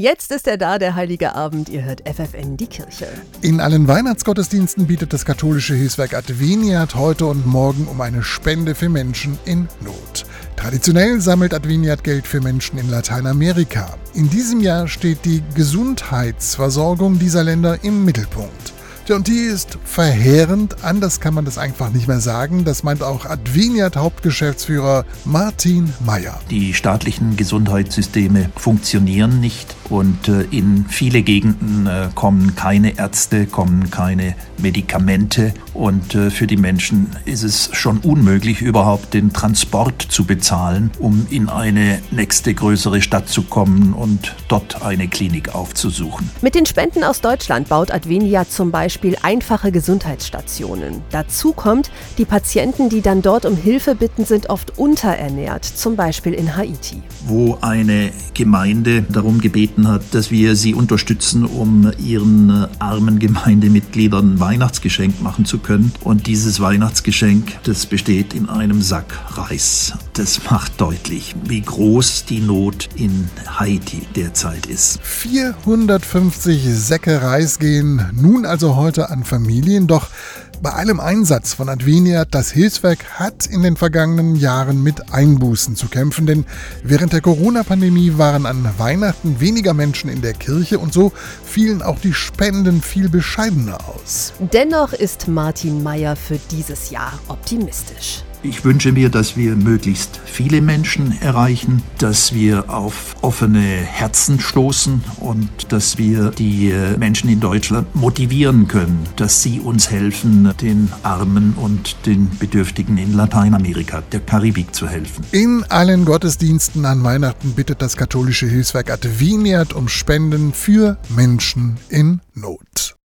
Jetzt ist er da, der heilige Abend. Ihr hört FFN die Kirche. In allen Weihnachtsgottesdiensten bietet das katholische Hilfswerk Adveniat heute und morgen um eine Spende für Menschen in Not. Traditionell sammelt Adveniat Geld für Menschen in Lateinamerika. In diesem Jahr steht die Gesundheitsversorgung dieser Länder im Mittelpunkt. Und die ist verheerend, anders kann man das einfach nicht mehr sagen. Das meint auch Adveniat Hauptgeschäftsführer Martin Mayer. Die staatlichen Gesundheitssysteme funktionieren nicht und äh, in viele Gegenden äh, kommen keine Ärzte, kommen keine Medikamente und äh, für die Menschen ist es schon unmöglich, überhaupt den Transport zu bezahlen, um in eine nächste größere Stadt zu kommen und dort eine Klinik aufzusuchen. Mit den Spenden aus Deutschland baut Advenia zum Beispiel einfache Gesundheitsstationen. Dazu kommt, die Patienten, die dann dort um Hilfe bitten, sind oft unterernährt, zum Beispiel in Haiti. Wo eine Gemeinde darum gebeten hat, dass wir sie unterstützen, um ihren armen Gemeindemitgliedern Weihnachtsgeschenk machen zu können. Und dieses Weihnachtsgeschenk, das besteht in einem Sack Reis. Das macht deutlich, wie groß die Not in Haiti derzeit ist. 450 Säcke Reis gehen nun also heute an Familien, doch bei allem Einsatz von Adveniat, das Hilfswerk hat in den vergangenen Jahren mit Einbußen zu kämpfen, denn während der Corona-Pandemie waren an Weihnachten weniger Menschen in der Kirche und so fielen auch die Spenden viel bescheidener aus. Dennoch ist Martin Meyer für dieses Jahr optimistisch. Ich wünsche mir, dass wir möglichst viele Menschen erreichen, dass wir auf offene Herzen stoßen und dass wir die äh, Menschen in Deutschland motivieren können, dass sie uns helfen, den Armen und den Bedürftigen in Lateinamerika, der Karibik zu helfen. In allen Gottesdiensten an Weihnachten bittet das katholische Hilfswerk Adveniat um Spenden für Menschen in Not.